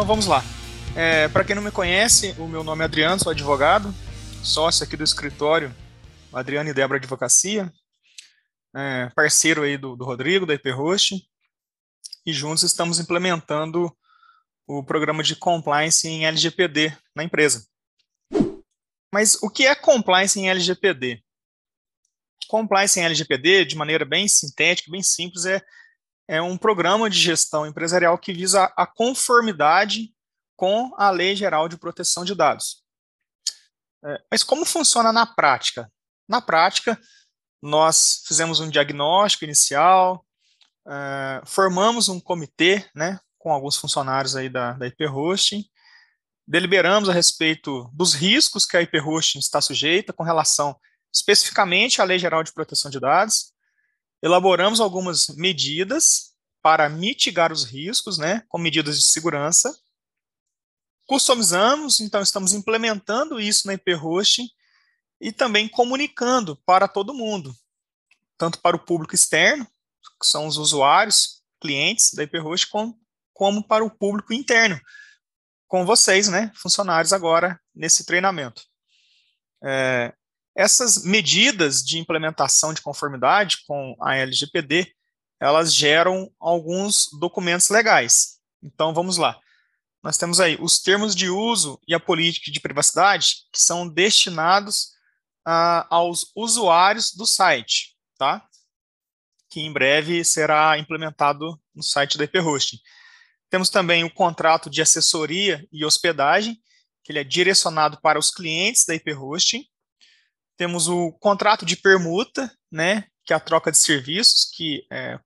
Então vamos lá. É, Para quem não me conhece, o meu nome é Adriano, sou advogado, sócio aqui do escritório Adriano e Débora Advocacia, é, parceiro aí do, do Rodrigo, da IPHost, e juntos estamos implementando o programa de compliance em LGPD na empresa. Mas o que é compliance em LGPD? Compliance em LGPD, de maneira bem sintética, bem simples, é é um programa de gestão empresarial que visa a conformidade com a Lei Geral de Proteção de Dados. É, mas como funciona na prática? Na prática, nós fizemos um diagnóstico inicial, é, formamos um comitê, né, com alguns funcionários aí da, da IP Hosting, deliberamos a respeito dos riscos que a IP Hosting está sujeita com relação especificamente à Lei Geral de Proteção de Dados, elaboramos algumas medidas para mitigar os riscos, né, com medidas de segurança. Customizamos, então estamos implementando isso na Hosting e também comunicando para todo mundo, tanto para o público externo, que são os usuários, clientes da Hosting, como, como para o público interno, com vocês, né, funcionários agora nesse treinamento. É, essas medidas de implementação de conformidade com a LGPD, elas geram alguns documentos legais. Então, vamos lá. Nós temos aí os termos de uso e a política de privacidade que são destinados uh, aos usuários do site, tá? Que em breve será implementado no site da IP Hosting. Temos também o contrato de assessoria e hospedagem, que ele é direcionado para os clientes da IP Hosting. Temos o contrato de permuta, né, que é a troca de serviços, que é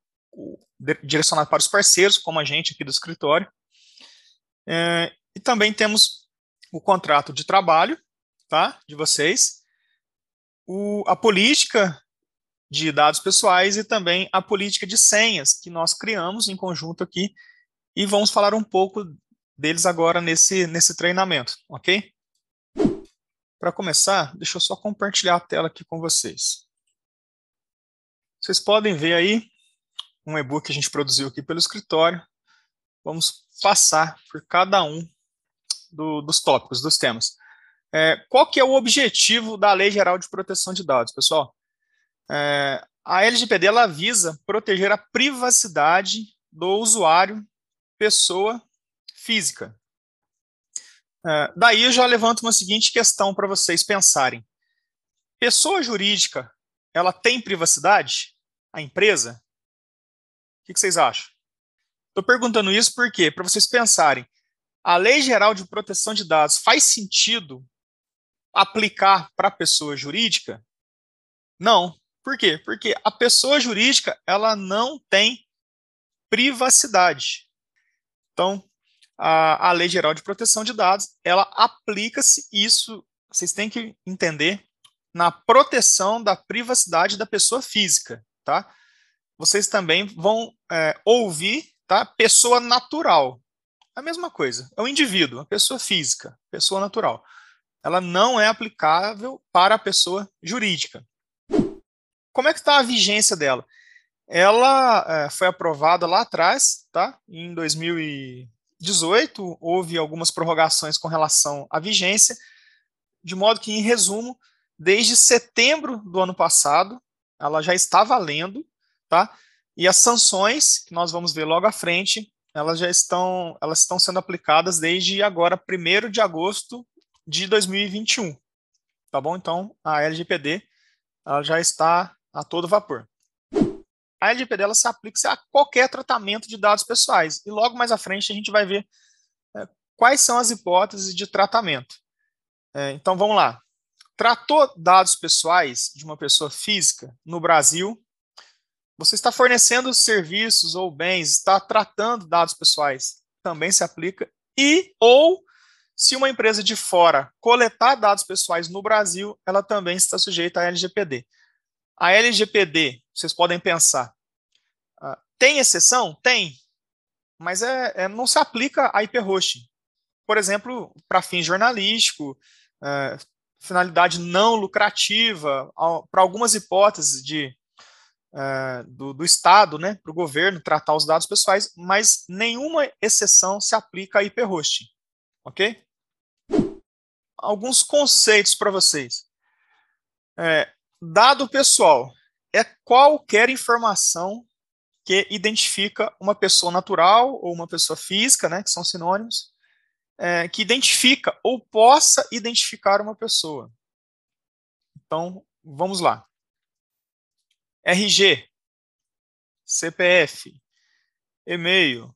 direcionado para os parceiros, como a gente aqui do escritório. É, e também temos o contrato de trabalho, tá, de vocês, o, a política de dados pessoais e também a política de senhas que nós criamos em conjunto aqui e vamos falar um pouco deles agora nesse, nesse treinamento, ok? Para começar, deixa eu só compartilhar a tela aqui com vocês. Vocês podem ver aí um e-book que a gente produziu aqui pelo escritório. Vamos passar por cada um do, dos tópicos, dos temas. É, qual que é o objetivo da Lei Geral de Proteção de Dados, pessoal? É, a LGPD ela visa proteger a privacidade do usuário, pessoa física. Uh, daí eu já levanto uma seguinte questão para vocês pensarem. Pessoa jurídica, ela tem privacidade? A empresa? O que, que vocês acham? Estou perguntando isso porque, para vocês pensarem, a Lei Geral de Proteção de Dados faz sentido aplicar para a pessoa jurídica? Não. Por quê? Porque a pessoa jurídica ela não tem privacidade. Então, a, a Lei Geral de Proteção de Dados, ela aplica-se isso, vocês têm que entender, na proteção da privacidade da pessoa física, tá? Vocês também vão é, ouvir, tá? Pessoa natural. A mesma coisa, é o indivíduo, a pessoa física, pessoa natural. Ela não é aplicável para a pessoa jurídica. Como é que está a vigência dela? Ela é, foi aprovada lá atrás, tá? Em 2000 18 houve algumas prorrogações com relação à vigência, de modo que, em resumo, desde setembro do ano passado, ela já está valendo, tá? E as sanções, que nós vamos ver logo à frente, elas já estão, elas estão sendo aplicadas desde agora, 1 de agosto de 2021. Tá bom? Então, a LGPD já está a todo vapor a LGPD se aplica a qualquer tratamento de dados pessoais. E logo mais à frente a gente vai ver é, quais são as hipóteses de tratamento. É, então vamos lá. Tratou dados pessoais de uma pessoa física no Brasil? Você está fornecendo serviços ou bens, está tratando dados pessoais, também se aplica. E ou se uma empresa de fora coletar dados pessoais no Brasil, ela também está sujeita à LGPD. A LGPD, vocês podem pensar, uh, tem exceção? Tem, mas é, é, não se aplica a IP hosting. Por exemplo, para fins jornalístico, uh, finalidade não lucrativa, para algumas hipóteses de é, do, do, Estado, né, para o governo tratar os dados pessoais, mas nenhuma exceção se aplica a IP hosting, ok? Alguns conceitos para vocês. É, dado pessoal é qualquer informação que identifica uma pessoa natural ou uma pessoa física, né, que são sinônimos, é, que identifica ou possa identificar uma pessoa. Então, vamos lá. RG, CPF, e-mail,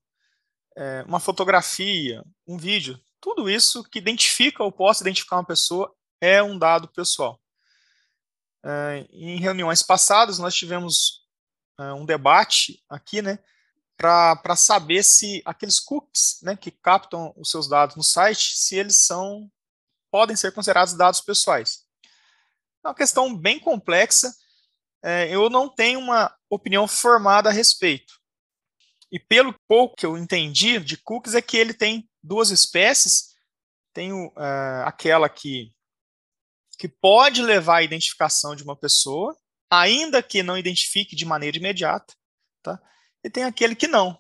é, uma fotografia, um vídeo, tudo isso que identifica ou possa identificar uma pessoa é um dado pessoal. É, em reuniões passadas, nós tivemos é, um debate aqui, né, para saber se aqueles cookies né, que captam os seus dados no site, se eles são podem ser considerados dados pessoais. É uma questão bem complexa, é, eu não tenho uma opinião formada a respeito. E pelo pouco que eu entendi de cookies é que ele tem duas espécies, tem uh, aquela que, que pode levar à identificação de uma pessoa, ainda que não identifique de maneira imediata, tá? e tem aquele que não,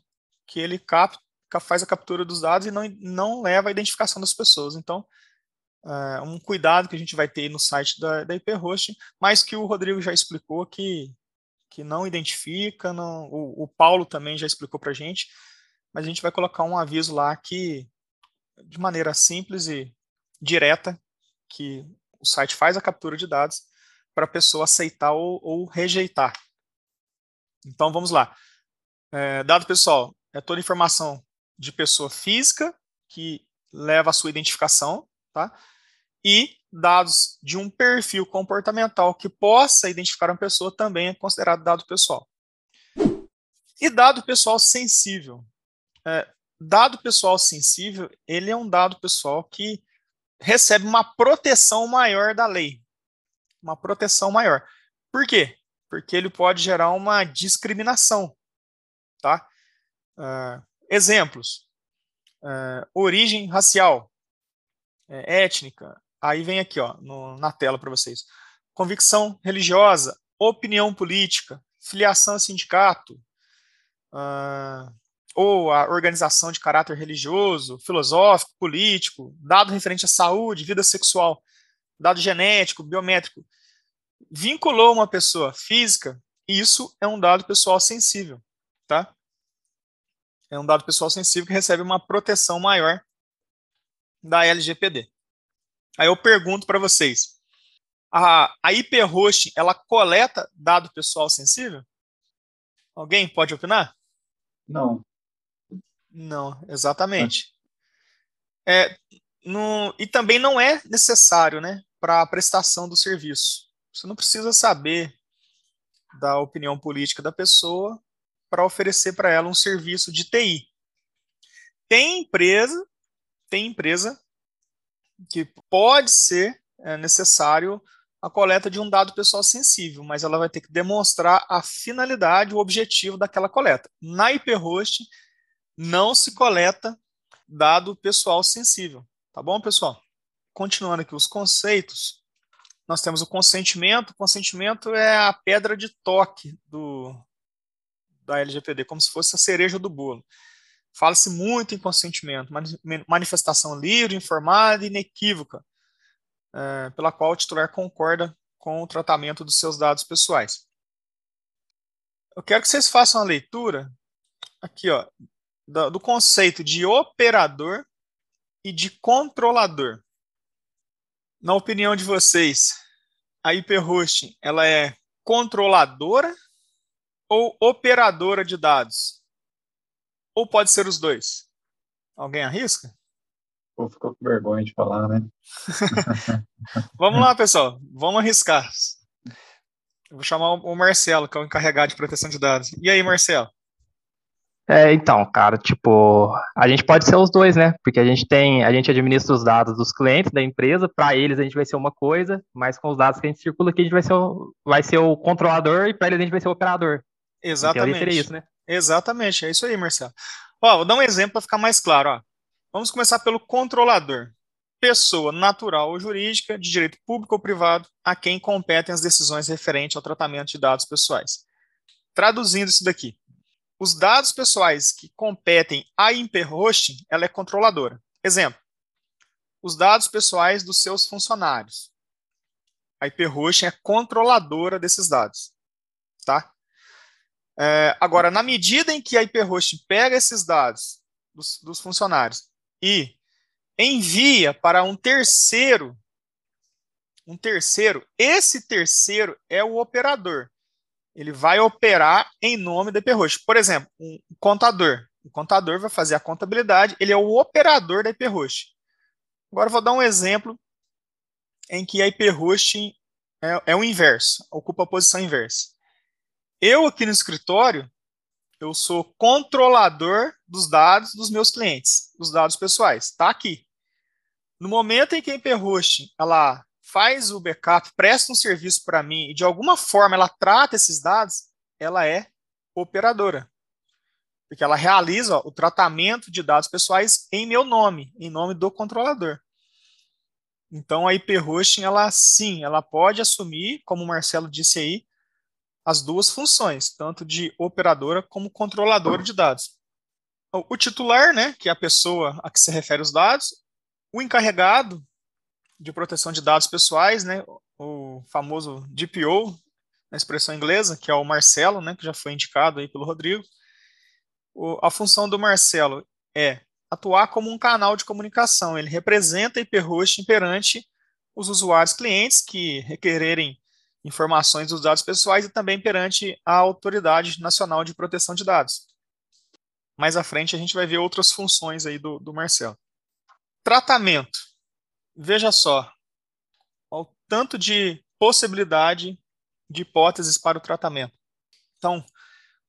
que ele capta, faz a captura dos dados e não, não leva à identificação das pessoas. Então, é um cuidado que a gente vai ter no site da, da Hosting, mas que o Rodrigo já explicou que, que não identifica, não, o, o Paulo também já explicou para a gente, mas a gente vai colocar um aviso lá que, de maneira simples e direta, que o site faz a captura de dados para a pessoa aceitar ou, ou, rejeitar. Então, vamos lá. É, dado pessoal, é toda informação de pessoa física que leva a sua identificação, tá? E dados de um perfil comportamental que possa identificar uma pessoa também é considerado dado pessoal. E dado pessoal sensível. É, dado pessoal sensível, ele é um dado pessoal que recebe uma proteção maior da lei. Uma proteção maior. Por quê? Porque ele pode gerar uma discriminação. Tá? Uh, exemplos. Uh, origem racial, é, étnica, aí vem aqui ó, no, na tela para vocês. Convicção religiosa, opinião política, filiação a sindicato, uh, ou a organização de caráter religioso, filosófico, político, dado referente à saúde, vida sexual, dado genético, biométrico, vinculou uma pessoa física, isso é um dado pessoal sensível, tá? É um dado pessoal sensível que recebe uma proteção maior da LGPD. Aí eu pergunto para vocês, a, a hosting, ela coleta dado pessoal sensível? Alguém pode opinar? Não. Não, exatamente. É, no, e também não é necessário, né, para a prestação do serviço. Você não precisa saber da opinião política da pessoa para oferecer para ela um serviço de TI. Tem empresa tem empresa que pode ser é, necessário a coleta de um dado pessoal sensível, mas ela vai ter que demonstrar a finalidade, o objetivo daquela coleta. Na IP host não se coleta dado pessoal sensível, tá bom, pessoal? Continuando aqui os conceitos, nós temos o consentimento. O consentimento é a pedra de toque do da LGPD, como se fosse a cereja do bolo. Fala-se muito em consentimento, manifestação livre, informada e inequívoca, é, pela qual o titular concorda com o tratamento dos seus dados pessoais. Eu quero que vocês façam a leitura aqui, ó, do, do conceito de operador e de controlador. Na opinião de vocês, a IP hosting, ela é controladora ou operadora de dados? Ou pode ser os dois? Alguém arrisca? Pô, ficou com vergonha de falar, né? Vamos lá, pessoal. Vamos arriscar. Eu vou chamar o Marcelo, que é o encarregado de proteção de dados. E aí, Marcelo? É, então, cara, tipo, a gente pode ser os dois, né? Porque a gente tem, a gente administra os dados dos clientes da empresa, para eles a gente vai ser uma coisa, mas com os dados que a gente circula aqui, a gente vai ser o, vai ser o controlador e para eles a gente vai ser o operador. Exatamente. Seria isso, né? Exatamente, é isso aí, Marcelo. Ó, vou dar um exemplo para ficar mais claro. Ó. Vamos começar pelo controlador. Pessoa natural ou jurídica, de direito público ou privado, a quem competem as decisões referentes ao tratamento de dados pessoais. traduzindo isso daqui. Os dados pessoais que competem à Imperhosting, ela é controladora. Exemplo, os dados pessoais dos seus funcionários. A Hyperhosting é controladora desses dados. Tá? É, agora, na medida em que a Hyperhosting pega esses dados dos, dos funcionários e envia para um terceiro, um terceiro, esse terceiro é o operador. Ele vai operar em nome da Hyperhosting. Por exemplo, um contador. O contador vai fazer a contabilidade, ele é o operador da Hyperhosting. Agora vou dar um exemplo em que a IP hosting é, é o inverso, ocupa a posição inversa. Eu aqui no escritório, eu sou controlador dos dados dos meus clientes, dos dados pessoais. Está aqui. No momento em que a IP hosting ela faz o backup, presta um serviço para mim e de alguma forma ela trata esses dados, ela é operadora. Porque ela realiza ó, o tratamento de dados pessoais em meu nome, em nome do controlador. Então a IP hosting, ela sim, ela pode assumir, como o Marcelo disse aí, as duas funções, tanto de operadora como controladora de dados. O titular, né, que é a pessoa a que se refere os dados, o encarregado de proteção de dados pessoais, né, o famoso DPO, na expressão inglesa, que é o Marcelo, né, que já foi indicado aí pelo Rodrigo. O, a função do Marcelo é atuar como um canal de comunicação. Ele representa a IP hosting perante os usuários clientes que requererem informações dos dados pessoais e também perante a Autoridade Nacional de Proteção de Dados. Mais à frente a gente vai ver outras funções aí do, do Marcelo. Tratamento. Veja só, o tanto de possibilidade de hipóteses para o tratamento. Então,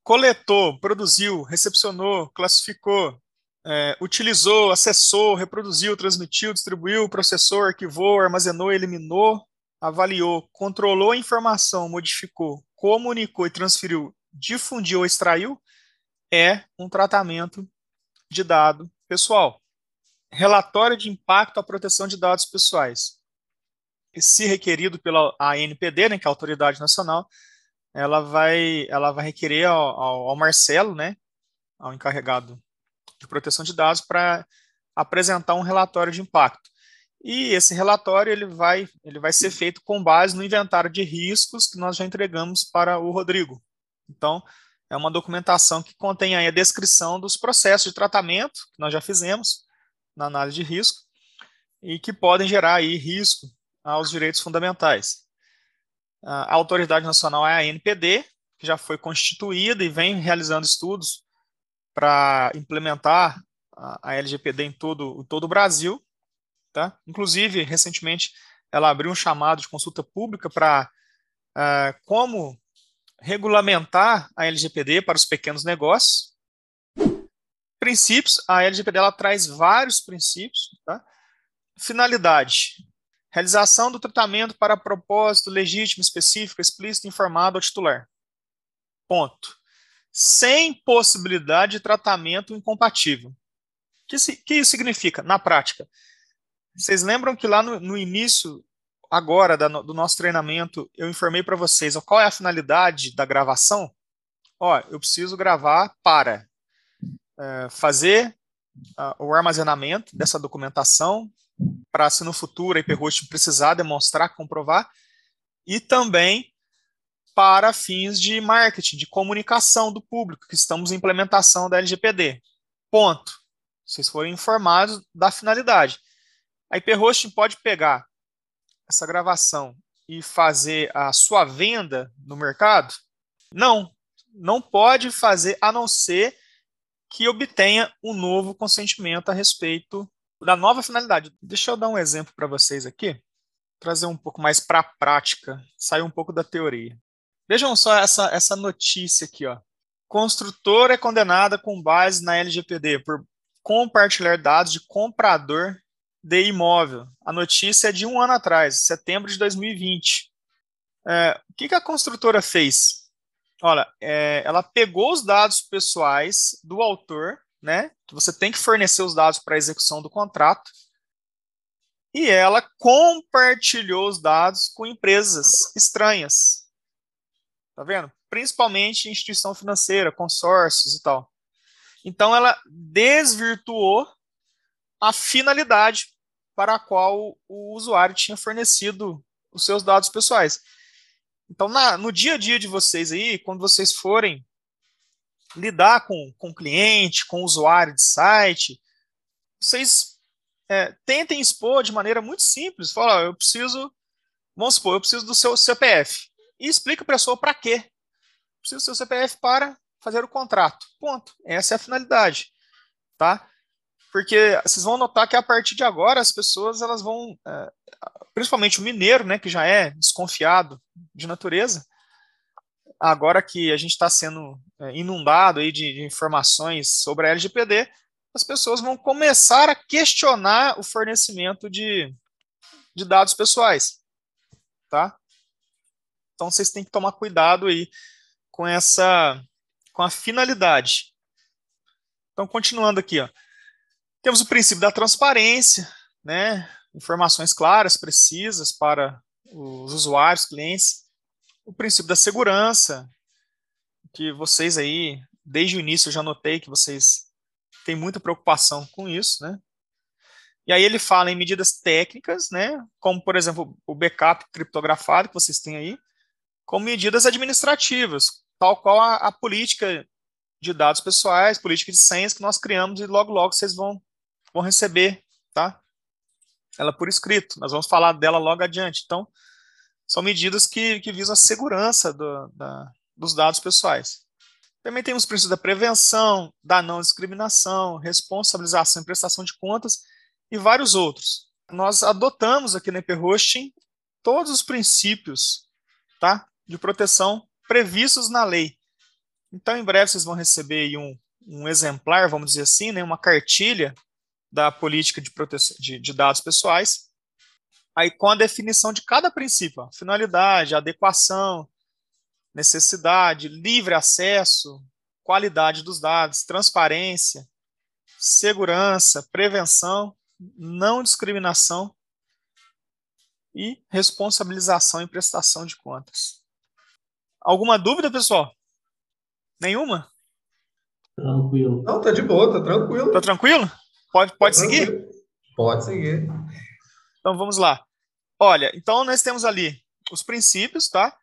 coletou, produziu, recepcionou, classificou, é, utilizou, acessou, reproduziu, transmitiu, distribuiu, processou, arquivou, armazenou, eliminou, avaliou, controlou a informação, modificou, comunicou e transferiu, difundiu ou extraiu, é um tratamento de dado pessoal. Relatório de impacto à proteção de dados pessoais. Se requerido pela ANPD, né, que é a Autoridade Nacional, ela vai, ela vai requerer ao, ao, ao Marcelo, né, ao encarregado de proteção de dados para apresentar um relatório de impacto. E esse relatório ele vai, ele vai ser feito com base no inventário de riscos que nós já entregamos para o Rodrigo. Então, é uma documentação que contém aí a descrição dos processos de tratamento que nós já fizemos na análise de risco e que podem gerar aí risco aos direitos fundamentais. A autoridade nacional é a ANPD, que já foi constituída e vem realizando estudos para implementar a, LGPD em todo, todo o Brasil. Tá? Inclusive, recentemente, ela abriu um chamado de consulta pública para uh, como regulamentar a LGPD para os pequenos negócios. Princípios, a LGPD ela traz vários princípios. Tá? Finalidade, realização do tratamento para propósito legítimo, específico, explícito, informado ao titular. Ponto sem possibilidade de tratamento incompatível. O que, que isso significa na prática? Vocês lembram que lá no, no início, agora, da, do nosso treinamento, eu informei para vocês ó, qual é a finalidade da gravação? Ó, eu preciso gravar para é, fazer o armazenamento dessa documentação, para se no futuro a IPHost precisar demonstrar, comprovar, e também para fins de marketing, de comunicação do público, que estamos em implementação da LGPD. Ponto. Vocês foram informados da finalidade. A IP Hosting pode pegar essa gravação e fazer a sua venda no mercado? Não, não pode fazer a não ser que obtenha um novo consentimento a respeito da nova finalidade. Deixa eu dar um exemplo para vocês aqui, trazer um pouco mais para a prática, sair um pouco da teoria. Vejam só essa, essa notícia aqui, ó. Construtora é condenada com base na LGPD por compartilhar dados de comprador de imóvel. A notícia é de um ano atrás, setembro de 2020. É, o que, que a construtora fez? Olha, é, ela pegou os dados pessoais do autor, né? Você tem que fornecer os dados para a execução do contrato. E ela compartilhou os dados com empresas estranhas. Tá vendo? principalmente instituição financeira, consórcios e tal. Então, ela desvirtuou a finalidade para a qual o usuário tinha fornecido os seus dados pessoais. Então, na, no dia a dia de vocês aí, quando vocês forem lidar com, com cliente, com usuário de site, vocês é, tentem expor de maneira muito simples. Fala, eu preciso, vamos supor, eu preciso do seu CPF. E explica para a pessoa para quê. Preciso do seu CPF para fazer o contrato. Ponto. Essa é a finalidade. Tá? Porque vocês vão notar que a partir de agora as pessoas elas vão, é, principalmente o mineiro, né, que já é desconfiado de natureza, agora que a gente está sendo é, inundado aí de, de, informações sobre a LGPD, as pessoas vão começar a questionar o fornecimento de, de dados pessoais, tá? Então vocês têm que tomar cuidado aí com essa, com a finalidade. Então continuando aqui, ó. Temos o princípio da transparência, né? Informações claras, precisas para os usuários, clientes. O princípio da segurança, que vocês aí, desde o início, eu já notei que vocês têm muita preocupação com isso, né? E aí ele fala em medidas técnicas, né? Como, por exemplo, o backup criptografado que vocês têm aí, como medidas administrativas, tal qual a, a política de dados pessoais, política de senhas que nós criamos e logo, logo vocês vão vão receber, tá? Ela por escrito. Nós vamos falar dela logo adiante. Então, são medidas que, que visam a segurança do, da, dos dados pessoais. Também temos os princípios da prevenção, da não discriminação, responsabilização e prestação de contas e vários outros. Nós adotamos aqui na Hosting todos os princípios tá, de proteção previstos na lei. Então, em breve, vocês vão receber um, um exemplar, vamos dizer assim, né, uma cartilha da política de proteção de, de dados pessoais, aí com a definição de cada princípio, ó, finalidade, adequação, necessidade, livre acesso, qualidade dos dados, transparência, segurança, prevenção, não discriminação e responsabilização e prestação de contas. Alguma dúvida, pessoal? Nenhuma? Tranquilo. Não, tá de boa, tá tranquilo. Tá tranquilo? Pode, pode seguir? Pode seguir. Então vamos lá. Olha, então nós temos ali os princípios, tá?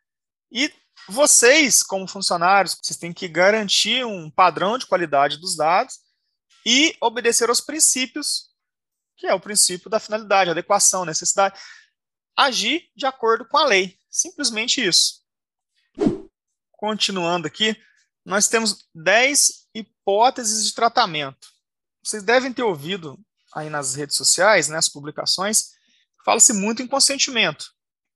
E vocês, como funcionários, vocês têm que garantir um padrão de qualidade dos dados e obedecer aos princípios, que é o princípio da finalidade, adequação, necessidade. Agir de acordo com a lei. Simplesmente isso. Continuando aqui, nós temos 10 hipóteses de tratamento vocês devem ter ouvido aí nas redes sociais, nas né, publicações, fala-se muito em consentimento.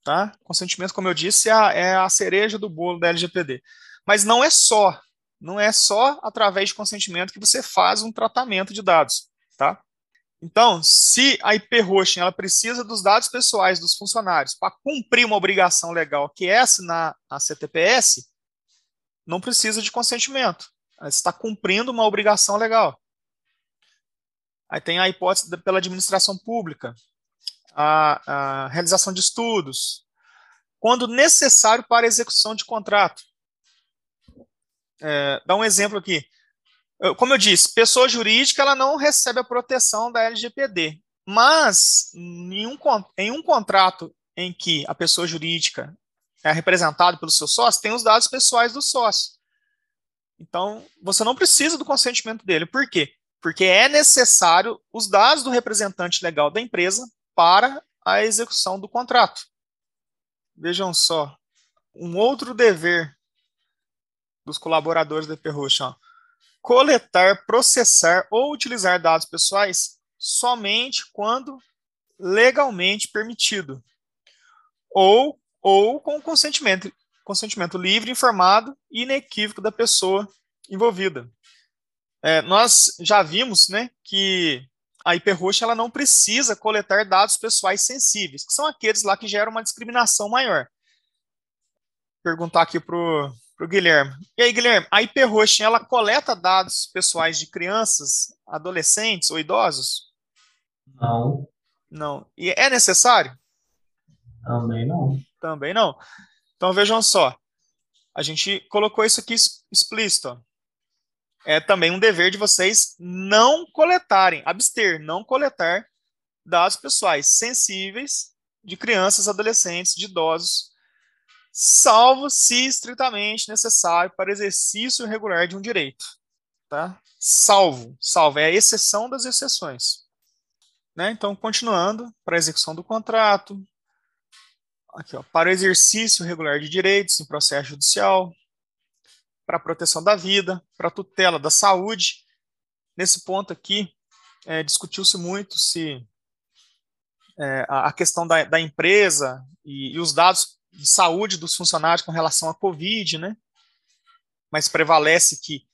Tá? Consentimento, como eu disse, é a, é a cereja do bolo da LGPD. Mas não é só, não é só através de consentimento que você faz um tratamento de dados. Tá? Então, se a IP hosting ela precisa dos dados pessoais dos funcionários para cumprir uma obrigação legal que é assinar a CTPS, não precisa de consentimento. Ela está cumprindo uma obrigação legal. Aí tem a hipótese pela administração pública, a, a realização de estudos, quando necessário para execução de contrato. É, dá um exemplo aqui. Como eu disse, pessoa jurídica ela não recebe a proteção da LGPD, mas em um, em um contrato em que a pessoa jurídica é representada pelo seu sócio, tem os dados pessoais do sócio. Então, você não precisa do consentimento dele. Por quê? Porque é necessário os dados do representante legal da empresa para a execução do contrato. Vejam só, um outro dever dos colaboradores da Perruxa, coletar, processar ou utilizar dados pessoais somente quando legalmente permitido, ou, ou com consentimento, consentimento livre, informado e inequívoco da pessoa envolvida. É, nós já vimos né, que a hiperroxa ela não precisa coletar dados pessoais sensíveis, que são aqueles lá que geram uma discriminação maior. Vou perguntar aqui para o Guilherme. E aí, Guilherme, a hiperroxa ela coleta dados pessoais de crianças, adolescentes ou idosos? Não. Não. E é necessário? Também não. Também não. Então vejam só. A a gente colocou isso aqui explícito. É também um dever de vocês não coletarem, abster, não coletar dados pessoais sensíveis de crianças, adolescentes, de idosos, salvo se estritamente necessário para exercício regular de um direito. Tá? Salvo, salvo, é a exceção das exceções. Né? Então, continuando, para a execução do contrato, aqui, ó, para exercício regular de direitos em processo judicial, para a proteção da vida, para a tutela da saúde. Nesse ponto aqui, é, discutiu-se muito se é, a questão da, da empresa e, e, os dados de saúde dos funcionários com relação à Covid, né? Mas prevalece que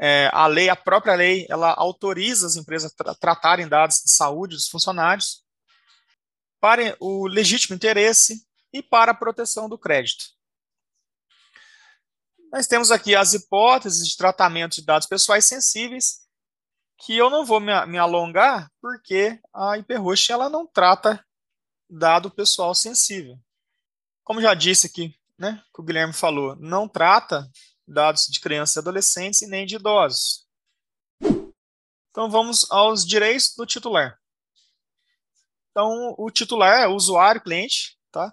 é, a lei, a própria lei, ela autoriza as empresas a tra tratarem dados de saúde dos funcionários para o legítimo interesse e para a proteção do crédito. Nós temos aqui as hipóteses de tratamento de dados pessoais sensíveis, que eu não vou me, me alongar, porque a IPRUSH ela não trata dado pessoal sensível. Como já disse aqui, né, que o Guilherme falou, não trata dados de crianças e adolescentes e nem de idosos. Então vamos aos direitos do titular. Então o titular é o usuário, cliente, tá?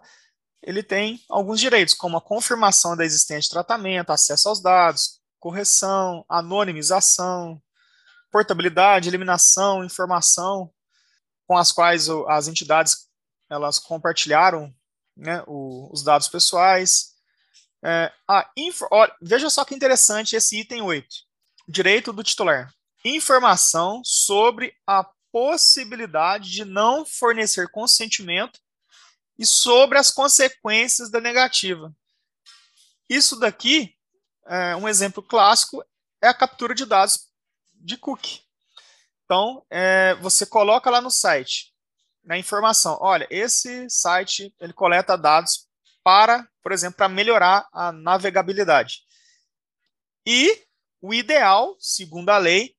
Ele tem alguns direitos, como a confirmação da existência de tratamento, acesso aos dados, correção, anonimização, portabilidade, eliminação, informação, com as quais as entidades elas compartilharam né, o, os dados pessoais. É, a info, veja só que interessante esse item 8. Direito do titular. Informação sobre a possibilidade de não fornecer consentimento e sobre as consequências da negativa. Isso daqui, é, um exemplo clássico, é a captura de dados de cookie. Então, é, você coloca lá no site, na informação, olha, esse site ele coleta dados para, por exemplo, para melhorar a navegabilidade. E o ideal, segundo a lei,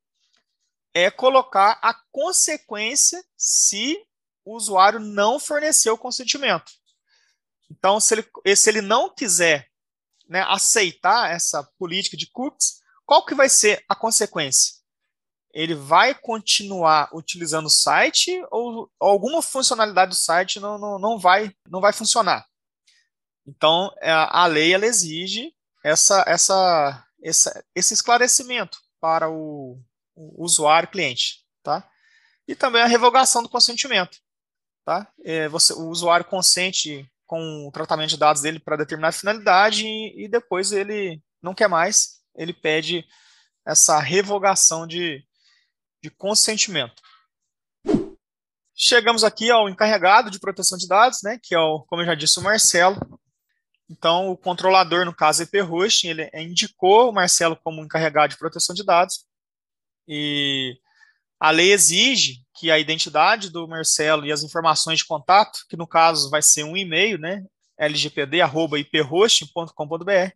é colocar a consequência se o usuário não forneceu o consentimento. Então, se ele, se ele não quiser né, aceitar essa política de cookies, qual que vai ser a consequência? Ele vai continuar utilizando o site ou, alguma funcionalidade do site não, não, não, vai, não vai funcionar? Então, é, a lei ela exige essa, essa, essa, esse esclarecimento para o, o usuário cliente. Tá? E também a revogação do consentimento tá? É, você, o usuário consente com o tratamento de dados dele para determinada finalidade e, e, depois ele não quer mais, ele pede essa revogação de, de consentimento. Chegamos aqui ao encarregado de proteção de dados, né, que é, o, como eu já disse, o Marcelo. Então, o controlador, no caso, EP Hosting, ele indicou o Marcelo como encarregado de proteção de dados. E a lei exige que a identidade do Marcelo e as informações de contato, que no caso vai ser um e-mail, né, lgpd@iphosting.com.br,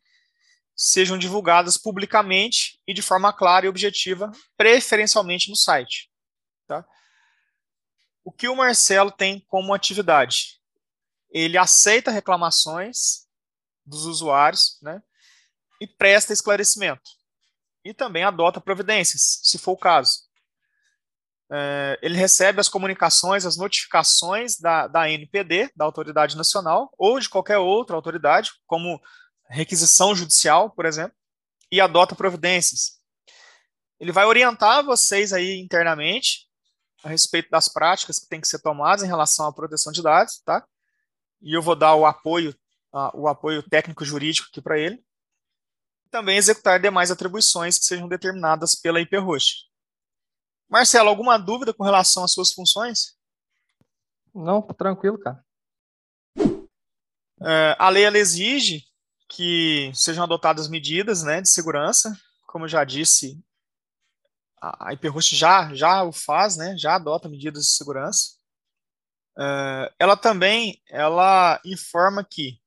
sejam divulgadas publicamente e de forma clara e objetiva, preferencialmente no site. Tá? O que o Marcelo tem como atividade? Ele aceita reclamações dos usuários, né, e presta esclarecimento. E também adota providências, se for o caso é, ele recebe as comunicações, as notificações da, da NPD, da Autoridade Nacional, ou de qualquer outra autoridade, como requisição judicial, por exemplo, e adota providências. Ele vai orientar vocês aí internamente a respeito das práticas que têm que ser tomadas em relação à proteção de dados, tá? E eu vou dar o apoio, uh, o apoio técnico jurídico aqui para ele. Também executar demais atribuições que sejam determinadas pela IPROST. Marcelo, alguma dúvida com relação às suas funções? Não, tranquilo, cara. É, a lei ela exige que sejam adotadas medidas né, de segurança, como eu já disse, a IPROST já, já o faz, né, já adota medidas de segurança. É, ela também ela informa que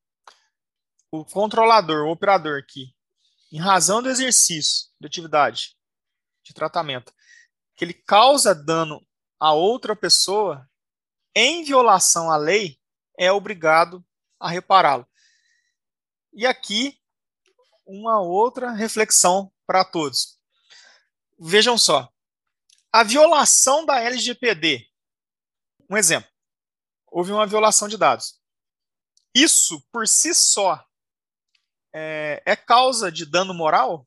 o controlador, o operador que, em razão do exercício de atividade de tratamento, que ele causa dano a outra pessoa em violação à lei, é obrigado a repará-lo. E aqui uma outra reflexão para todos. Vejam só, a violação da LGPD. Um exemplo. Houve uma violação de dados. Isso, por si só, é, é causa de dano moral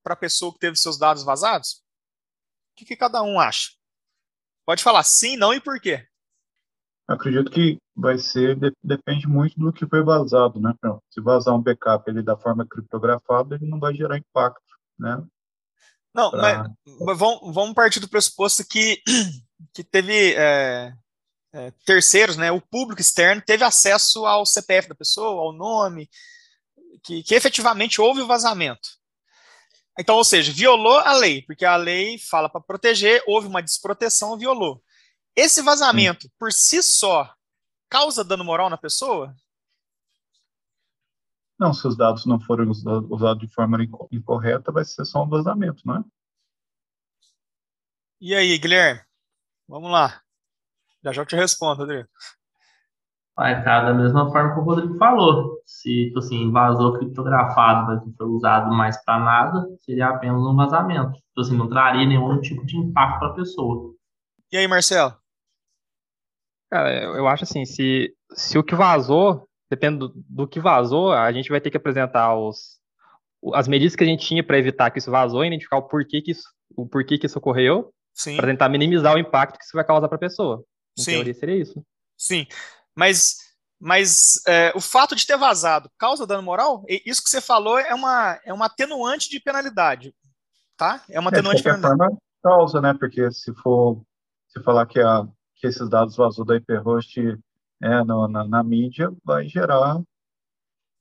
para a pessoa que teve seus dados vazados? O que, cada um acha? Pode falar sim, não e por quê? Acredito que vai ser, depende muito do que foi vazado, né? Se vazar um backup ele da forma criptografada, ele não vai gerar impacto, né? Não, pra... mas vamos, vamos partir do pressuposto que, que teve é, é, terceiros, né? O público externo teve acesso ao CPF da pessoa, ao nome, que, que efetivamente houve o vazamento. Então, ou seja, violou a lei, porque a lei fala para proteger, houve uma desproteção, violou. Esse vazamento, hum. por si só, causa dano moral na pessoa? Não, se os dados não forem usados de forma incorreta, vai ser só um vazamento, não é? E aí, Guilherme? Vamos lá. Já já eu te respondo, Rodrigo. Vai estar da mesma forma que o Rodrigo falou. Se, tipo assim, vazou criptografado, mas não foi usado mais para nada, seria apenas um vazamento. Tipo assim, não traria nenhum tipo de impacto para a pessoa. E aí, Marcelo? Cara, eu acho assim, se, se o que vazou, depende do, do que vazou, a gente vai ter que apresentar os, as medidas que a gente tinha para evitar que isso vazou, identificar o porquê que isso, o porquê que isso ocorreu, para tentar minimizar o impacto que isso vai causar para a pessoa. Em Sim. teoria seria isso. Sim. Mas, mas é, o fato de ter vazado causa dano moral? Isso que você falou é uma, é uma atenuante de penalidade, tá? É uma atenuante é, de penalidade. Forma, causa, né? Porque se for se falar que, a, que esses dados vazou da IPHost é, no, na, na, mídia, vai gerar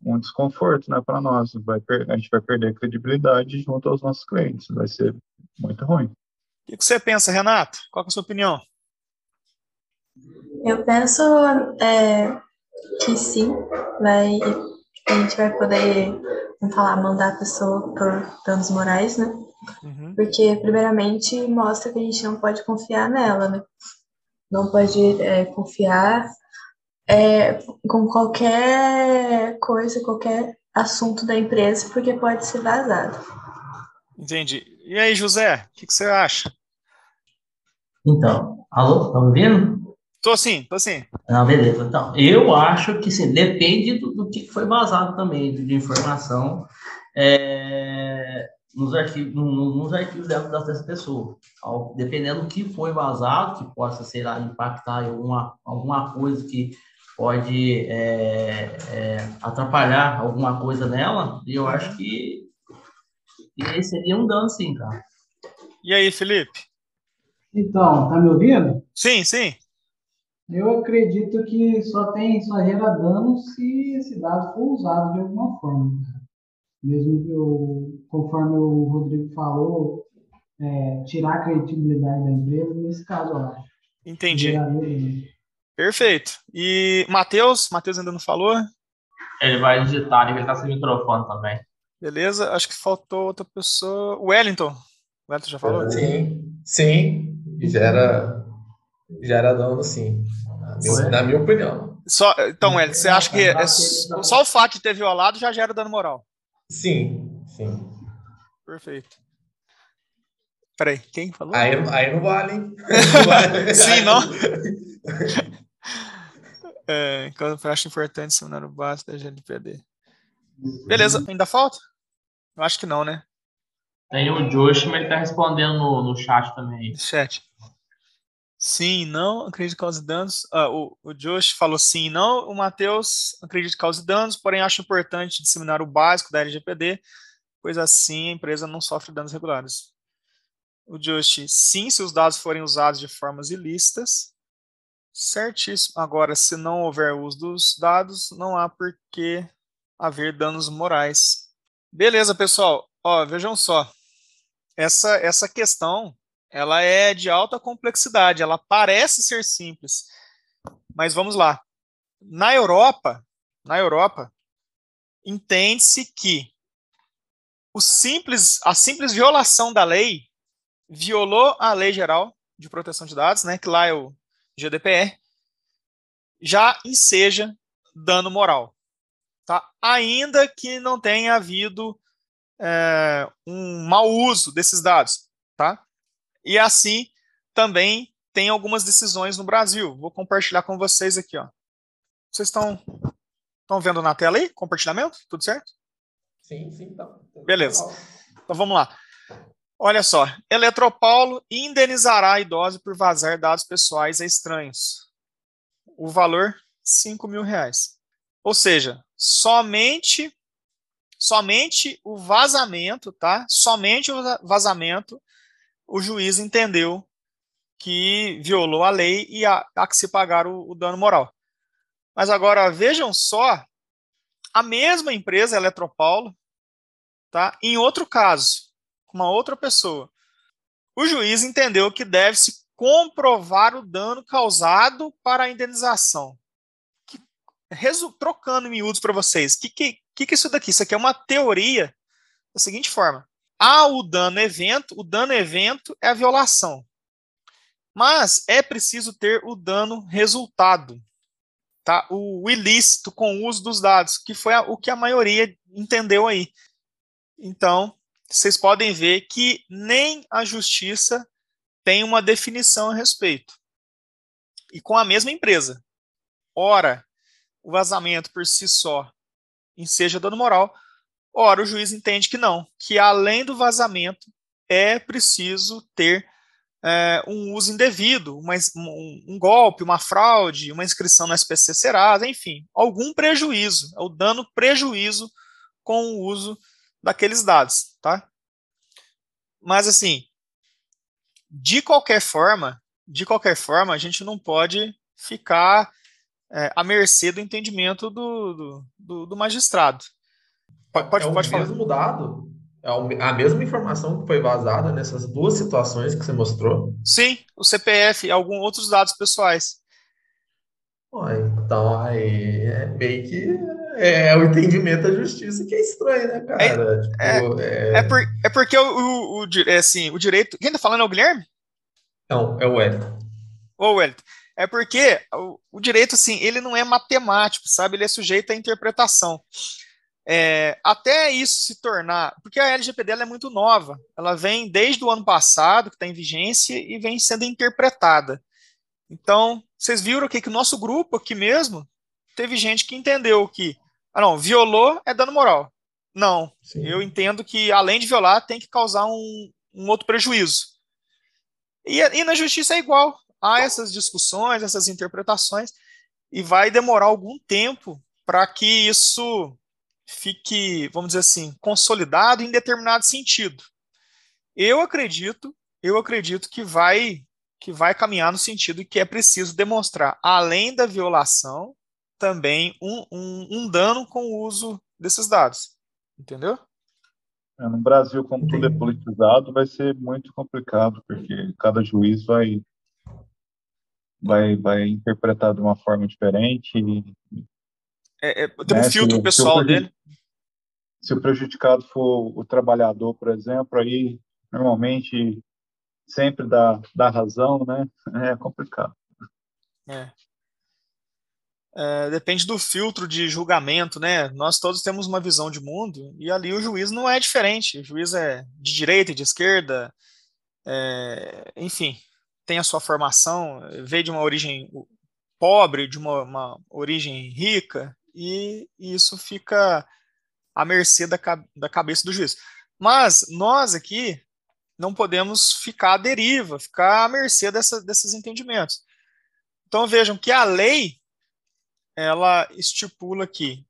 um desconforto né, para nós. Vai a gente vai perder credibilidade junto aos nossos clientes. Vai ser muito ruim. O que você pensa, Renato? Qual é a sua opinião? Eu penso é, que sim, vai, a gente vai poder, vamos falar, mandar a pessoa por danos morais, né? Uhum. Porque, primeiramente, mostra que a gente não pode confiar nela, né? Não pode é, confiar é, com qualquer coisa, qualquer assunto da empresa, porque pode ser vazado. Entendi. E aí, José, o que, que, você acha? Então, alô, tá me ouvindo? Tô sim, tô sim. Ah, beleza. Então, eu acho que sim, depende do, do que foi vazado também, de, de informação é, nos, arquivos, no, nos arquivos dessa, dessa pessoa. Ao, dependendo do que foi vazado, que possa, sei lá, impactar alguma, alguma coisa que pode é, é, atrapalhar alguma coisa nela, eu acho que, que seria um dano sim, cara. E aí, Felipe? Então, tá me ouvindo? Sim, sim. Eu acredito que só tem, só gera dano se esse dado for usado de alguma forma. Mesmo que eu, conforme o Rodrigo falou, é, tirar a credibilidade da empresa, nesse caso, eu acho. Entendi. Perfeito. E Matheus? Matheus ainda não falou? Ele vai digitar, ele está sem microfone também. Beleza, acho que faltou outra pessoa. Wellington. O Wellington já falou? Sim, sim. Gera, gera dano, sim. Na minha opinião. Só, então, Hélio, você acha que é, só o fato de ter violado já gera dano moral? Sim, sim. Perfeito. Peraí, quem falou? Aí, aí não vale, hein? Não vale. sim, não? é, eu acho importante seminário básico da GLPD. Beleza, ainda falta? Eu acho que não, né? Tem o Josh, mas ele tá respondendo no, no chat também. Chat. Sim, não, acredito que cause danos. Ah, o, o Josh falou sim, não. O Matheus acredita que cause danos, porém acho importante disseminar o básico da LGPD, pois assim a empresa não sofre danos regulares. O Josh, sim, se os dados forem usados de formas ilícitas. Certíssimo. Agora, se não houver uso dos dados, não há por que haver danos morais. Beleza, pessoal. Ó, vejam só. Essa, essa questão ela é de alta complexidade, ela parece ser simples. Mas vamos lá. Na Europa, na Europa, entende-se que o simples, a simples violação da lei violou a Lei Geral de Proteção de Dados, né, que lá é o GDPR, já enseja dano moral. Tá? Ainda que não tenha havido é, um mau uso desses dados, tá? E assim também tem algumas decisões no Brasil. Vou compartilhar com vocês aqui, ó. Vocês estão estão vendo na tela aí? Compartilhamento? Tudo certo? Sim, sim, tá. Beleza. Então vamos lá. Olha só, Eletropaulo indenizará a idosa por vazar dados pessoais a estranhos. O valor, 5 mil reais. Ou seja, somente somente o vazamento, tá? Somente o vazamento, o juiz entendeu que violou a lei e há, há que se pagar o, o dano moral. Mas agora vejam só, a mesma empresa, Eletropaulo, tá? Em outro caso, uma outra pessoa, o juiz entendeu que deve-se comprovar o dano causado para a indenização. Que, trocando em miúdos para vocês, o que, que, que, que é isso daqui? Isso aqui é uma teoria da seguinte forma: há o dano evento, o dano evento é a violação. Mas é preciso ter o dano resultado, tá? O ilícito com o uso dos dados, que foi o que a maioria entendeu aí. Então, vocês podem ver que nem a justiça tem uma definição a respeito. E com a mesma empresa. Ora, o vazamento por si só seja dano moral, ora o juiz entende que não, que além do vazamento é preciso ter é, um uso indevido, uma, um, um, golpe, uma fraude, uma inscrição no SPC Serasa, enfim, algum prejuízo, é o dano prejuízo com o uso daqueles dados, tá? Mas assim, de qualquer forma, de qualquer forma, a gente não pode ficar é, à mercê do entendimento do, do, do, do magistrado. Pode, pode, é pode o falar. mesmo dado? É a mesma informação que foi vazada nessas duas situações que você mostrou? Sim, o CPF e alguns outros dados pessoais. então, aí é meio que é o entendimento da justiça que é estranho, né, cara? É, tipo, é, é... é, por, é porque o, o, o, é assim, o direito. Quem tá falando é o Guilherme? Não, é o Wellington. Ô, Wellington. É porque o, o, direito, assim, ele não é matemático, sabe? Ele é sujeito à interpretação. É, até isso se tornar. Porque a LGPD é muito nova. Ela vem desde o ano passado, que está em vigência, e vem sendo interpretada. Então, vocês viram aqui que o nosso grupo aqui mesmo teve gente que entendeu que, ah, não, violou é dano moral. Não, Sim. eu entendo que além de violar, tem que causar um, um outro prejuízo. E, e na justiça é igual há essas discussões, essas interpretações, e vai demorar algum tempo para que isso fique, vamos dizer assim, consolidado em determinado sentido. Eu acredito, eu acredito que vai que vai caminhar no sentido que é preciso demonstrar, além da violação, também um, um, um dano com o uso desses dados. Entendeu? É, no Brasil, como tudo é politizado, vai ser muito complicado, porque cada juiz vai vai, vai interpretar de uma forma diferente. É, é, tem né? um filtro se, pessoal se dele. Se o prejudicado for o trabalhador, por exemplo, aí normalmente sempre dá, dá razão, né? É complicado. É. É, depende do filtro de julgamento, né? Nós todos temos uma visão de mundo e ali o juiz não é diferente. O juiz é de direita e de esquerda, é, enfim, tem a sua formação, veio de uma origem pobre, de uma, uma origem rica, e, e, isso fica à mercê da, da cabeça do juiz. Mas nós aqui não podemos ficar à deriva, ficar à mercê dessa, desses entendimentos. Então vejam que a lei ela estipula que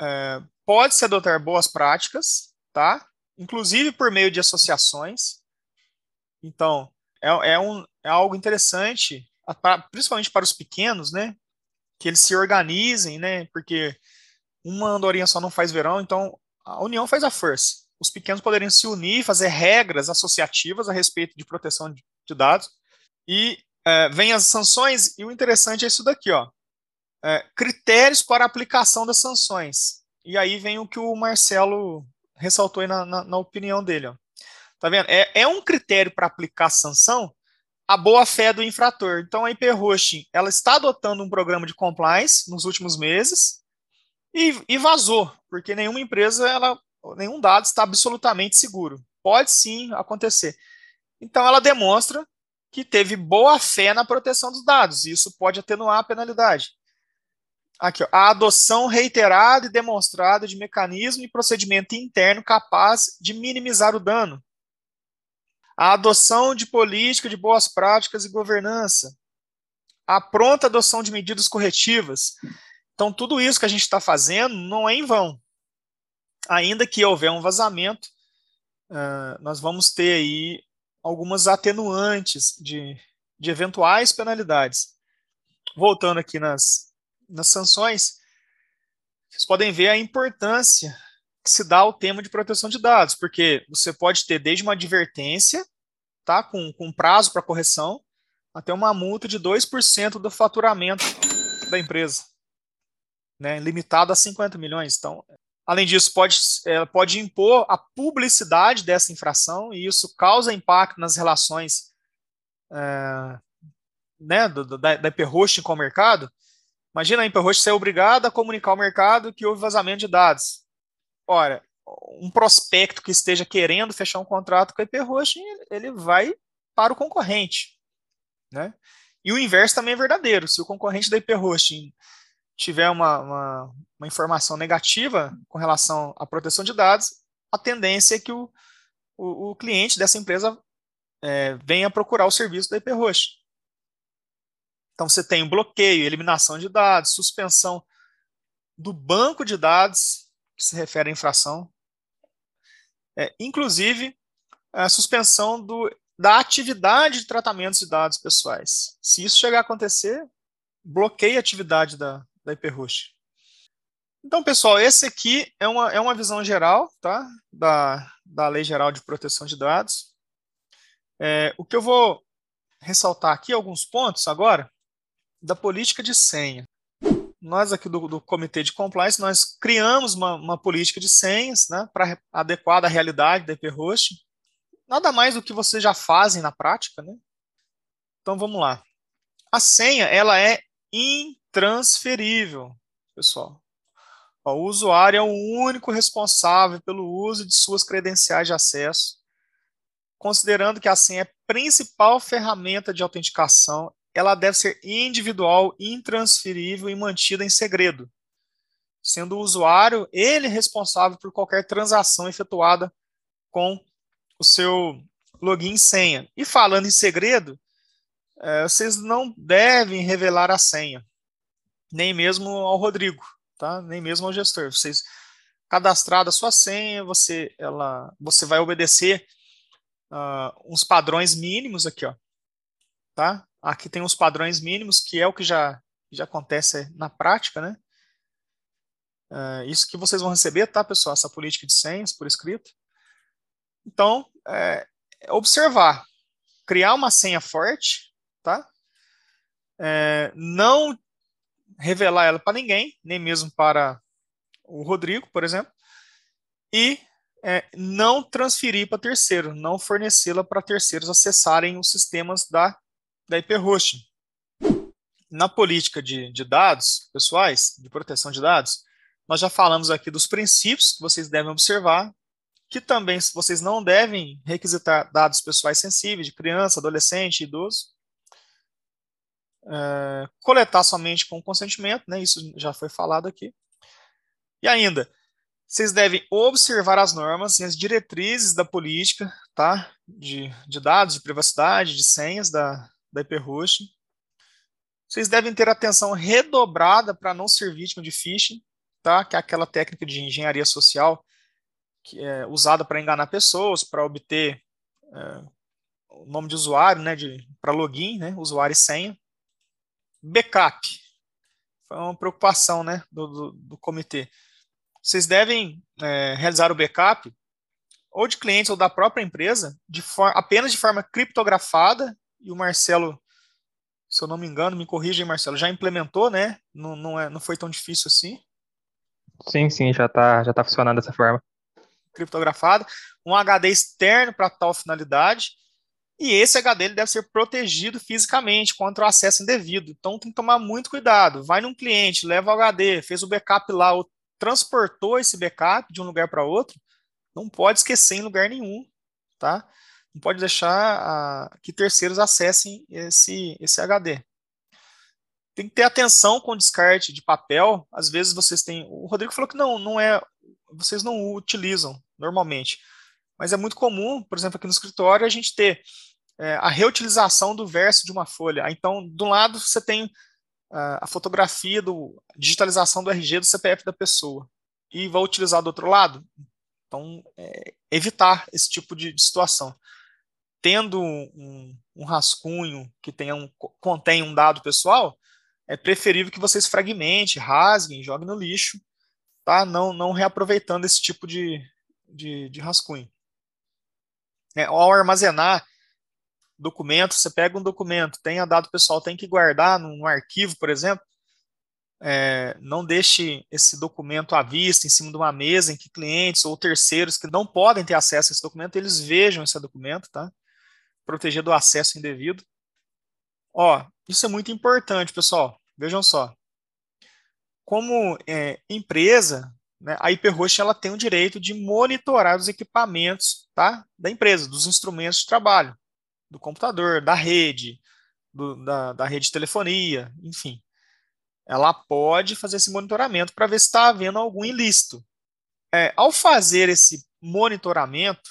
é, pode-se adotar boas práticas, tá? Inclusive por meio de associações. Então, é, é, um, é algo interessante, principalmente para os pequenos, né? Que eles se organizem, né? Porque uma andorinha só não faz verão, então a união faz a força. Os pequenos poderiam se unir, fazer regras associativas a respeito de proteção de, de dados. E é, vem as sanções, e o interessante é isso daqui, ó. É, critérios para aplicação das sanções. E aí vem o que o Marcelo ressaltou na, na, na opinião dele. Ó. Tá vendo? É, é um critério para aplicar sanção a boa-fé do infrator. Então, a IP Hosting, ela está adotando um programa de compliance nos últimos meses e, e, vazou, porque nenhuma empresa ela nenhum dado está absolutamente seguro. Pode sim acontecer. Então, ela demonstra que teve boa fé na proteção dos dados. E isso pode atenuar a penalidade. Aqui, ó, a adoção reiterada e demonstrada de mecanismo e procedimento interno capaz de minimizar o dano. A adoção de política de boas práticas e governança. A pronta adoção de medidas corretivas. Então, tudo isso que a gente está fazendo não é em vão. Ainda que houver um vazamento, nós vamos ter aí algumas atenuantes de, de eventuais penalidades. Voltando aqui nas, nas sanções, vocês podem ver a importância se dá ao tema de proteção de dados, porque você pode ter desde uma advertência, tá, com, com prazo para correção, até uma multa de 2% do faturamento da empresa, né, limitado a 50 milhões. Então, Além disso, pode, é, pode impor a publicidade dessa infração e isso causa impacto nas relações é, né, do, da, da com o mercado. Imagina a hosting ser obrigada a comunicar ao mercado que houve vazamento de dados. Ora, um prospecto que esteja querendo fechar um contrato com a IP ele vai para o concorrente. Né? E o inverso também é verdadeiro. Se o concorrente da IP tiver uma, uma, uma, informação negativa com relação à proteção de dados, a tendência é que o, o, o cliente dessa empresa é, venha procurar o serviço da IP. Então você tem bloqueio, eliminação de dados, suspensão do banco de dados, se refere à infração, é, inclusive a suspensão do, da atividade de tratamento de dados pessoais. Se isso chegar a acontecer, bloqueia a atividade da, da host. Então, pessoal, esse aqui é uma, é uma visão geral tá? da, da Lei Geral de Proteção de Dados. É, o que eu vou ressaltar aqui, alguns pontos agora, da política de senha. Nós aqui do, do Comitê de Compliance, nós criamos uma, uma política de senhas né, para adequar à realidade da IP Host. Nada mais do que vocês já fazem na prática. Né? Então, vamos lá. A senha, ela é intransferível, pessoal. O usuário é o único responsável pelo uso de suas credenciais de acesso. Considerando que a senha é a principal ferramenta de autenticação, ela deve ser individual, intransferível e mantida em segredo, sendo o usuário ele responsável por qualquer transação efetuada com o seu login e senha. E falando em segredo, é, vocês não devem revelar a senha, nem mesmo ao Rodrigo, tá? Nem mesmo ao gestor. Vocês cadastrada a sua senha, você ela você vai obedecer uh, uns padrões mínimos aqui, ó, tá? Aqui tem os padrões mínimos que é o que já já acontece na prática, né? Uh, isso que vocês vão receber, tá, pessoal? Essa política de senhas por escrito. Então, é, observar, criar uma senha forte, tá? É, não revelar ela para ninguém, nem mesmo para o Rodrigo, por exemplo, e é, não transferir para terceiro, não fornecê-la para terceiros acessarem os sistemas da, da IP. Na política de, de dados pessoais, de proteção de dados, nós já falamos aqui dos princípios que vocês devem observar, que também vocês não devem requisitar dados pessoais sensíveis de criança, adolescente, idoso, é, coletar somente com consentimento, né, isso já foi falado aqui. E ainda, vocês devem observar as normas e as diretrizes da política tá, de, de dados, de privacidade, de senhas da, da IP hosting. Vocês devem ter atenção redobrada para não ser vítima de phishing, tá, que é aquela técnica de engenharia social que é usada para enganar pessoas, para obter é, o nome de usuário, né, para login, né, usuário e senha. Backup. Foi uma preocupação né, do, do, do comitê. Vocês devem é, realizar o backup ou de clientes ou da própria empresa, de apenas de forma criptografada, e o Marcelo, se eu não me engano, me corrija, Marcelo, já implementou, né? Não, não, é, não foi tão difícil assim. Sim, sim, já está já tá funcionando dessa forma. Criptografada, um HD externo para tal finalidade, e esse HD ele deve ser protegido fisicamente contra o acesso indevido. Então tem que tomar muito cuidado. Vai num cliente, leva o HD, fez o backup lá, ou transportou esse backup de um lugar para outro, Não pode esquecer em lugar nenhum, tá? Não pode deixar a, que terceiros acessem esse, esse HD. Tem que ter atenção com o descarte de papel. Às vezes vocês têm. O Rodrigo falou que não, não é. Vocês não o utilizam normalmente. Mas é muito comum, por exemplo, aqui no escritório, a gente ter é, a reutilização do verso de uma folha. Então, do lado você tem uh, a fotografia do digitalização do RG do CPF da pessoa e vai utilizar do outro lado. Então, é, evitar esse tipo de, de situação. Tendo um, um, rascunho que tenha um, contém um dado pessoal, é preferível que vocês fragmentem, rasguem, joguem no lixo, tá? Não, não reaproveitando esse tipo de, de, de rascunho. É, ao armazenar documento, você pega um documento, tem a dado pessoal, tem que guardar num arquivo, por exemplo, é, não deixe esse documento à vista, em cima de uma mesa, em que clientes ou terceiros que não podem ter acesso a esse documento, eles vejam esse documento, tá? Proteger do acesso indevido. Ó, isso é muito importante, pessoal. Vejam só. Como é, empresa, né, a HyperHost ela tem o direito de monitorar os equipamentos tá, da empresa, dos instrumentos de trabalho, do computador, da rede, do, da, da rede de telefonia, enfim ela pode fazer esse monitoramento para ver se está havendo algum ilícito. É, ao fazer esse monitoramento,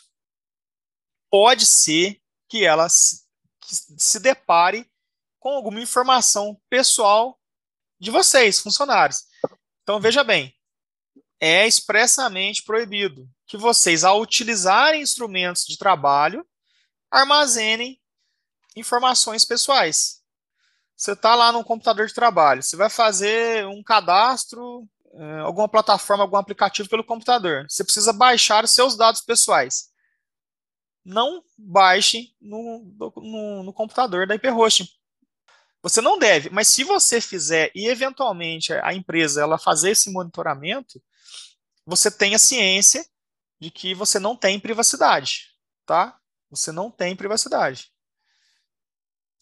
pode ser que ela se, que se depare com alguma informação pessoal de vocês, funcionários. Então, veja bem, é expressamente proibido que vocês, ao utilizarem instrumentos de trabalho, armazenem informações pessoais. Você está lá no computador de trabalho, você vai fazer um cadastro, é, alguma plataforma, algum aplicativo pelo computador. Você precisa baixar os seus dados pessoais. Não baixe no, no, no computador da HyperHosting. Você não deve, mas se você fizer e eventualmente a empresa ela fazer esse monitoramento, você tenha ciência de que você não tem privacidade, tá? Você não tem privacidade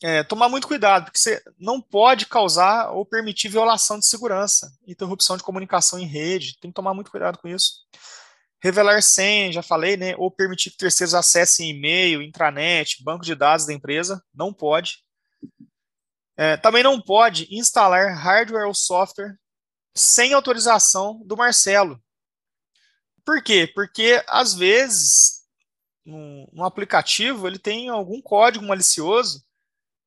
é, tomar muito cuidado, porque você não pode causar ou permitir violação de segurança, interrupção de comunicação em rede, tem que tomar muito cuidado com isso. Revelar senha, já falei, né, ou permitir que terceiros acessem e-mail, intranet, banco de dados da empresa, não pode. É, também não pode instalar hardware ou software sem autorização do Marcelo. Por quê? Porque, às vezes, um, um aplicativo ele tem algum código malicioso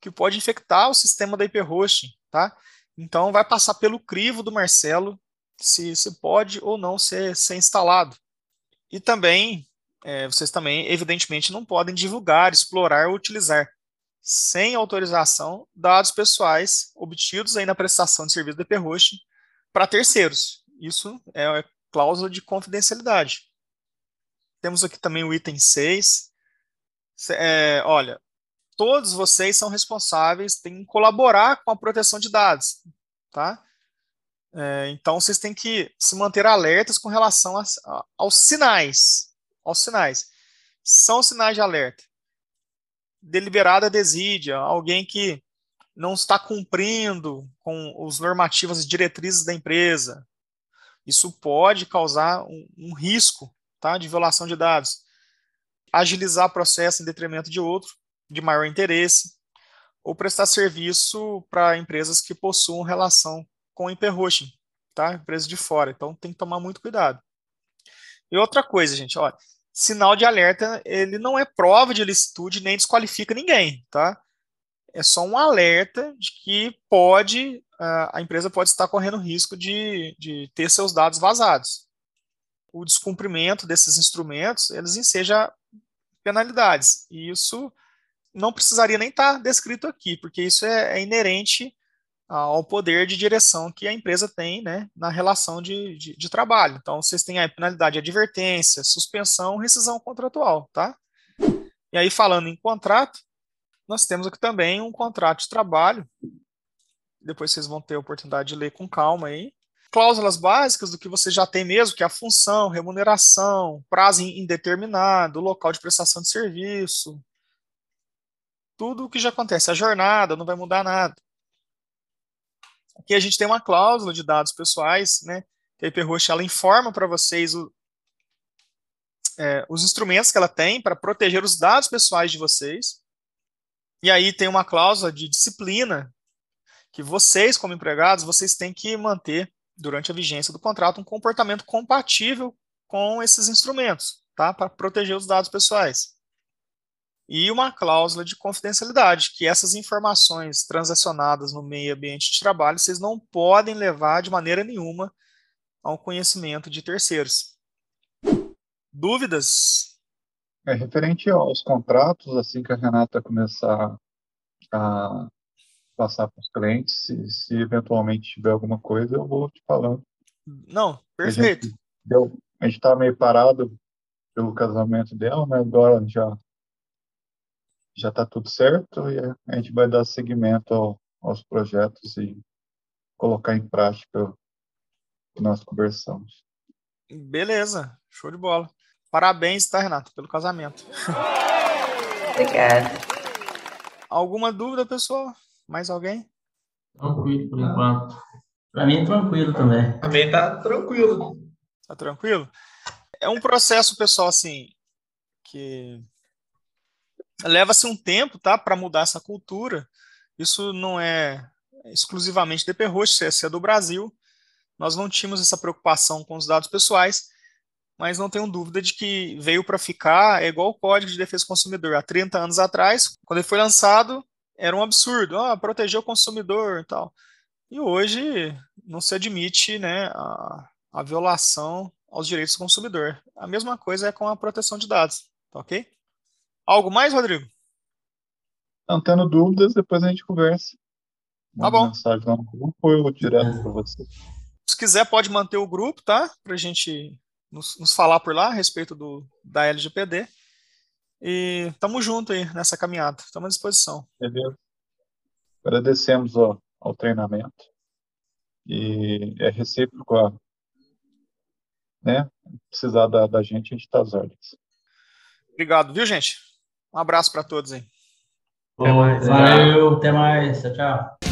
que pode infectar o sistema da hyperhosting, tá? Então vai passar pelo crivo do Marcelo se, se pode ou não ser, ser instalado. E também, é, vocês também, evidentemente, não podem divulgar, explorar ou utilizar, sem autorização, dados pessoais obtidos aí na prestação de serviço da hyperhosting para terceiros. Isso é cláusula de confidencialidade. Temos aqui também o item 6. É, olha, todos vocês são responsáveis, têm que colaborar com a proteção de dados, tá? É, então, vocês têm que se manter alertas com relação a, a, aos sinais, aos sinais. São sinais de alerta. Deliberada desídia, alguém que não está cumprindo com os normativos e diretrizes da empresa. Isso pode causar um, um risco tá, de violação de dados. Agilizar processo em detrimento de outro de maior interesse, ou prestar serviço para empresas que possuam relação com o hiperhosting, tá? Empresas de fora. Então tem que tomar muito cuidado. E outra coisa, gente, ó, sinal de alerta, ele não é prova de licitude nem desqualifica ninguém, tá? É só um alerta de que pode, a empresa pode estar correndo risco de, de ter seus dados vazados. O descumprimento desses instrumentos, eles ensejam penalidades. E isso não precisaria nem estar tá descrito aqui, porque isso é, é, inerente ao poder de direção que a empresa tem né, na relação de, de, de trabalho. Então, vocês têm a penalidade de advertência, suspensão, rescisão contratual, tá? E aí, falando em contrato, nós temos aqui também um contrato de trabalho. Depois vocês vão ter a oportunidade de ler com calma aí. Cláusulas básicas do que você já tem mesmo, que é a função, remuneração, prazo indeterminado, local de prestação de serviço, tudo o que já acontece. A jornada não vai mudar nada. Aqui a gente tem uma cláusula de dados pessoais, né? Que a HyperHost ela informa para vocês o, é, os instrumentos que ela tem para proteger os dados pessoais de vocês. E aí tem uma cláusula de disciplina que vocês, como empregados, vocês têm que manter durante a vigência do contrato um comportamento compatível com esses instrumentos, tá? Para proteger os dados pessoais. E uma cláusula de confidencialidade, que essas informações transacionadas no meio ambiente de trabalho, vocês não podem levar de maneira nenhuma ao conhecimento de terceiros. Dúvidas? É referente aos contratos, assim que a Renata começar a passar para os clientes, se, se, eventualmente tiver alguma coisa, eu vou te falando. Não, perfeito. A gente está meio parado pelo casamento dela, mas agora já já está tudo certo e a gente vai dar seguimento ao, aos projetos e colocar em prática o que nós conversamos. Beleza, show de bola. Parabéns, tá, Renato, pelo casamento. Obrigado. Alguma dúvida, pessoal? Mais alguém? Tranquilo, por enquanto. Para mim, tranquilo também. Também tá tranquilo. Tá tranquilo? É um processo, pessoal, assim, que leva-se um tempo, tá, para mudar essa cultura. Isso não é exclusivamente de Perroche, isso é do Brasil. Nós não tínhamos essa preocupação com os dados pessoais, mas não tenho dúvida de que veio para ficar, é igual o Código de Defesa do Consumidor. Há 30 anos atrás, quando ele foi lançado, era um absurdo, ah, proteger o consumidor e tal. E hoje não se admite né, a, a violação aos direitos do consumidor. A mesma coisa é com a proteção de dados, tá ok? Algo mais, Rodrigo? Não tendo dúvidas, depois a gente conversa. Tá bom. mensagem no grupo ou eu direto para você. Se quiser, pode manter o grupo, tá? Para a gente nos, nos, falar por lá a respeito do, da LGPD. E tamo junto aí nessa caminhada. Estamos à disposição. Beleza. Agradecemos ao, ao treinamento. E é recíproco a, né? Precisar da, da gente, a gente está às ordens. Obrigado, viu, gente? Um abraço para todos aí. Até mais. Valeu, até mais. Tchau, tchau.